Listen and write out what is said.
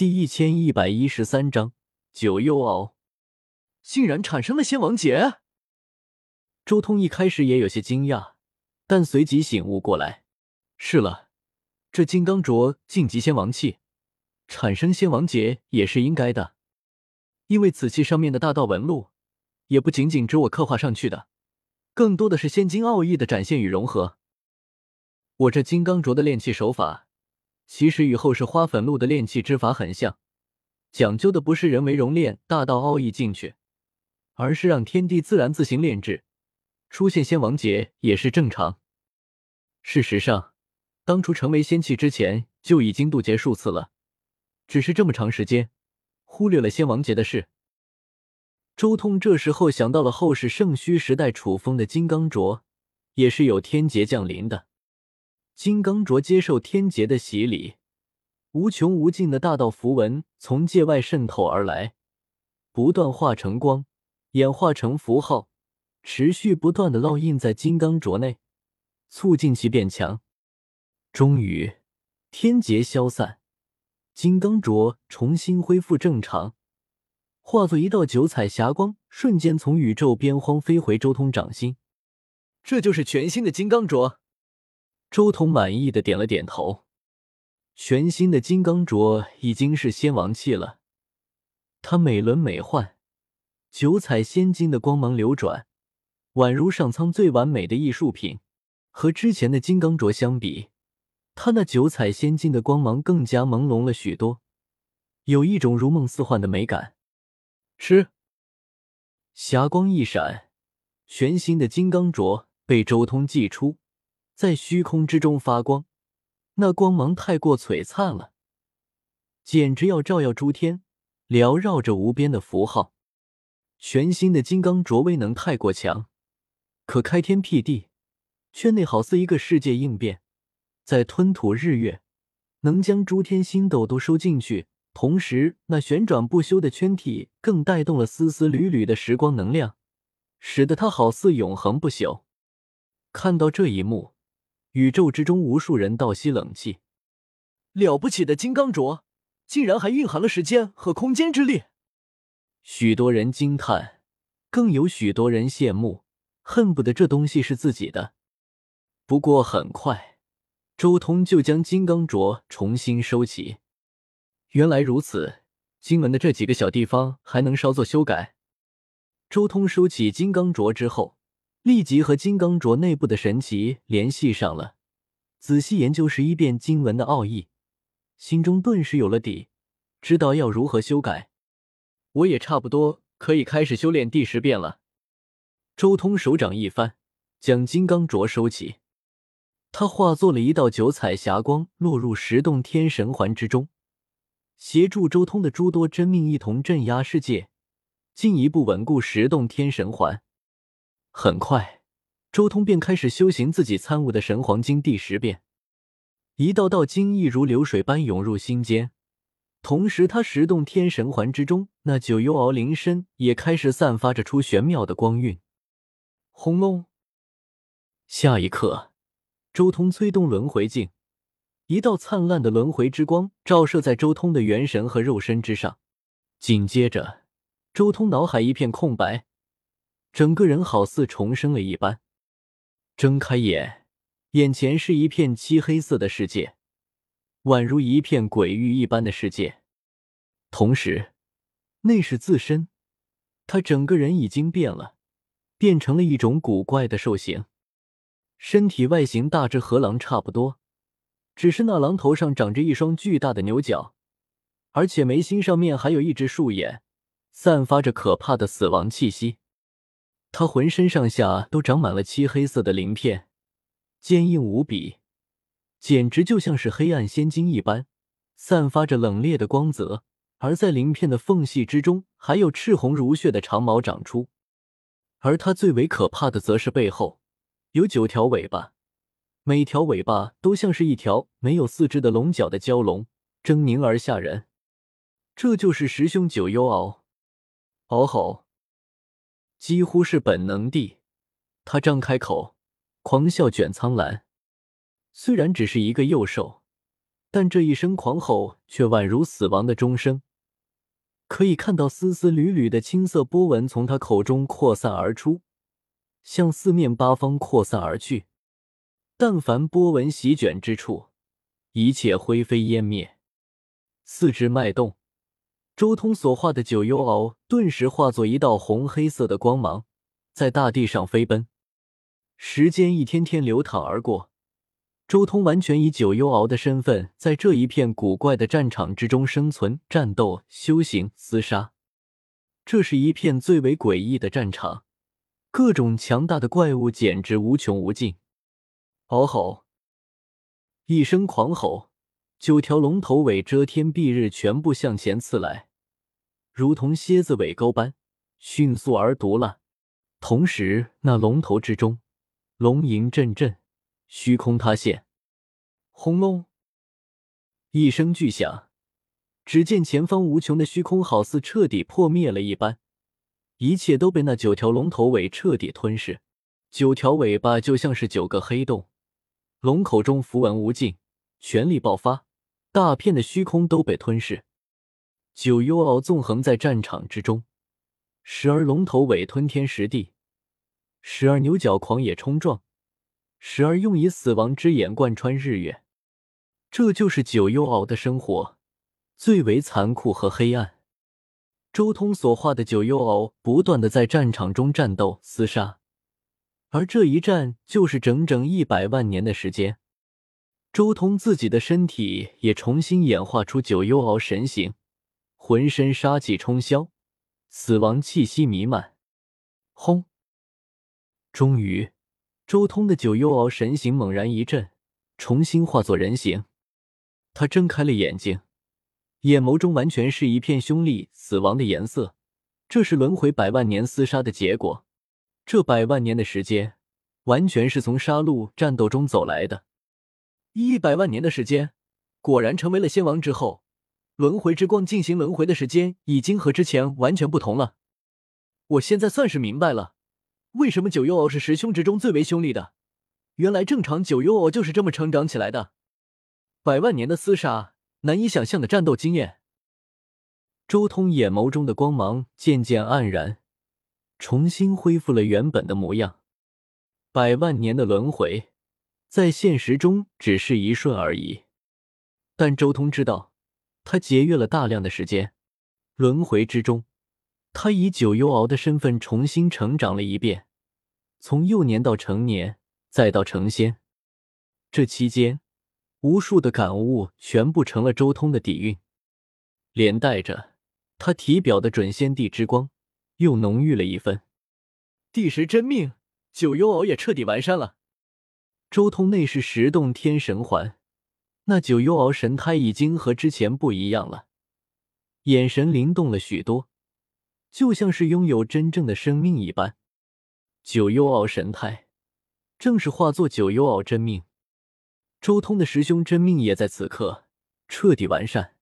第一千一百一十三章九幽敖，竟然产生了仙王劫！周通一开始也有些惊讶，但随即醒悟过来，是了，这金刚镯晋级仙王器，产生仙王劫也是应该的，因为此器上面的大道纹路，也不仅仅指我刻画上去的，更多的是仙金奥义的展现与融合。我这金刚镯的炼器手法。其实与后世花粉露的炼器之法很像，讲究的不是人为熔炼大道奥义进去，而是让天地自然自行炼制，出现仙王劫也是正常。事实上，当初成为仙器之前就已经渡劫数次了，只是这么长时间忽略了仙王劫的事。周通这时候想到了后世圣虚时代楚风的金刚镯，也是有天劫降临的。金刚镯接受天劫的洗礼，无穷无尽的大道符文从界外渗透而来，不断化成光，演化成符号，持续不断的烙印在金刚镯内，促进其变强。终于，天劫消散，金刚镯重新恢复正常，化作一道九彩霞光，瞬间从宇宙边荒飞回周通掌心。这就是全新的金刚镯。周通满意的点了点头，全新的金刚镯已经是仙王器了。它美轮美奂，九彩仙金的光芒流转，宛如上苍最完美的艺术品。和之前的金刚镯相比，它那九彩仙金的光芒更加朦胧了许多，有一种如梦似幻的美感。吃，霞光一闪，全新的金刚镯被周通祭出。在虚空之中发光，那光芒太过璀璨了，简直要照耀诸天，缭绕着无边的符号。全新的金刚镯威能太过强，可开天辟地，圈内好似一个世界应变，在吞吐日月，能将诸天星斗都收进去。同时，那旋转不休的圈体更带动了丝丝缕缕的时光能量，使得它好似永恒不朽。看到这一幕。宇宙之中，无数人倒吸冷气。了不起的金刚镯，竟然还蕴含了时间和空间之力。许多人惊叹，更有许多人羡慕，恨不得这东西是自己的。不过很快，周通就将金刚镯重新收起。原来如此，经文的这几个小地方还能稍作修改。周通收起金刚镯之后。立即和金刚镯内部的神奇联系上了，仔细研究十一遍经文的奥义，心中顿时有了底，知道要如何修改。我也差不多可以开始修炼第十遍了。周通手掌一翻，将金刚镯收起，他化作了一道九彩霞光，落入十洞天神环之中，协助周通的诸多真命一同镇压世界，进一步稳固十洞天神环。很快，周通便开始修行自己参悟的神黄经第十遍，一道道经意如流水般涌入心间。同时，他十洞天神环之中那九幽敖灵身也开始散发着出玄妙的光晕。轰隆！下一刻，周通催动轮回镜，一道灿烂的轮回之光照射在周通的元神和肉身之上。紧接着，周通脑海一片空白。整个人好似重生了一般，睁开眼，眼前是一片漆黑色的世界，宛如一片鬼域一般的世界。同时，那是自身，他整个人已经变了，变成了一种古怪的兽形，身体外形大致和狼差不多，只是那狼头上长着一双巨大的牛角，而且眉心上面还有一只树眼，散发着可怕的死亡气息。他浑身上下都长满了漆黑色的鳞片，坚硬无比，简直就像是黑暗仙金一般，散发着冷冽的光泽。而在鳞片的缝隙之中，还有赤红如血的长毛长出。而它最为可怕的，则是背后有九条尾巴，每条尾巴都像是一条没有四肢的龙角的蛟龙，狰狞而吓人。这就是十凶九幽敖，嗷吼！几乎是本能地，他张开口，狂笑卷苍蓝。虽然只是一个幼兽，但这一声狂吼却宛如死亡的钟声。可以看到丝丝缕缕的青色波纹从他口中扩散而出，向四面八方扩散而去。但凡波纹席卷之处，一切灰飞烟灭。四肢脉动，周通所化的九幽鳌顿时化作一道红黑色的光芒，在大地上飞奔。时间一天天流淌而过。周通完全以九幽鳌的身份，在这一片古怪的战场之中生存、战斗、修行、厮杀。这是一片最为诡异的战场，各种强大的怪物简直无穷无尽。嗷吼！一声狂吼，九条龙头尾遮天蔽日，全部向前刺来，如同蝎子尾钩般迅速而毒辣。同时，那龙头之中，龙吟阵阵。虚空塌陷，轰隆！一声巨响，只见前方无穷的虚空好似彻底破灭了一般，一切都被那九条龙头尾彻底吞噬。九条尾巴就像是九个黑洞，龙口中符文无尽，全力爆发，大片的虚空都被吞噬。九幽鳌纵横在战场之中，时而龙头尾吞天食地，时而牛角狂野冲撞。时而用以死亡之眼贯穿日月，这就是九幽鳌的生活，最为残酷和黑暗。周通所化的九幽鳌不断的在战场中战斗厮杀，而这一战就是整整一百万年的时间。周通自己的身体也重新演化出九幽鳌神形，浑身杀气冲霄，死亡气息弥漫。轰！终于。周通的九幽鳌神形猛然一震，重新化作人形。他睁开了眼睛，眼眸中完全是一片凶厉、死亡的颜色。这是轮回百万年厮杀的结果。这百万年的时间，完全是从杀戮战斗中走来的。一百万年的时间，果然成为了仙王之后，轮回之光进行轮回的时间已经和之前完全不同了。我现在算是明白了。为什么九幽鳌是十凶之中最为凶厉的？原来正常九幽鳌就是这么成长起来的。百万年的厮杀，难以想象的战斗经验。周通眼眸中的光芒渐渐黯然，重新恢复了原本的模样。百万年的轮回，在现实中只是一瞬而已。但周通知道，他节约了大量的时间。轮回之中。他以九幽鳌的身份重新成长了一遍，从幼年到成年，再到成仙。这期间，无数的感悟全部成了周通的底蕴，连带着他体表的准仙帝之光又浓郁了一分。第十真命，九幽鳌也彻底完善了。周通内是十洞天神环，那九幽鳌神胎已经和之前不一样了，眼神灵动了许多。就像是拥有真正的生命一般，九幽鳌神胎正是化作九幽鳌真命。周通的师兄真命也在此刻彻底完善。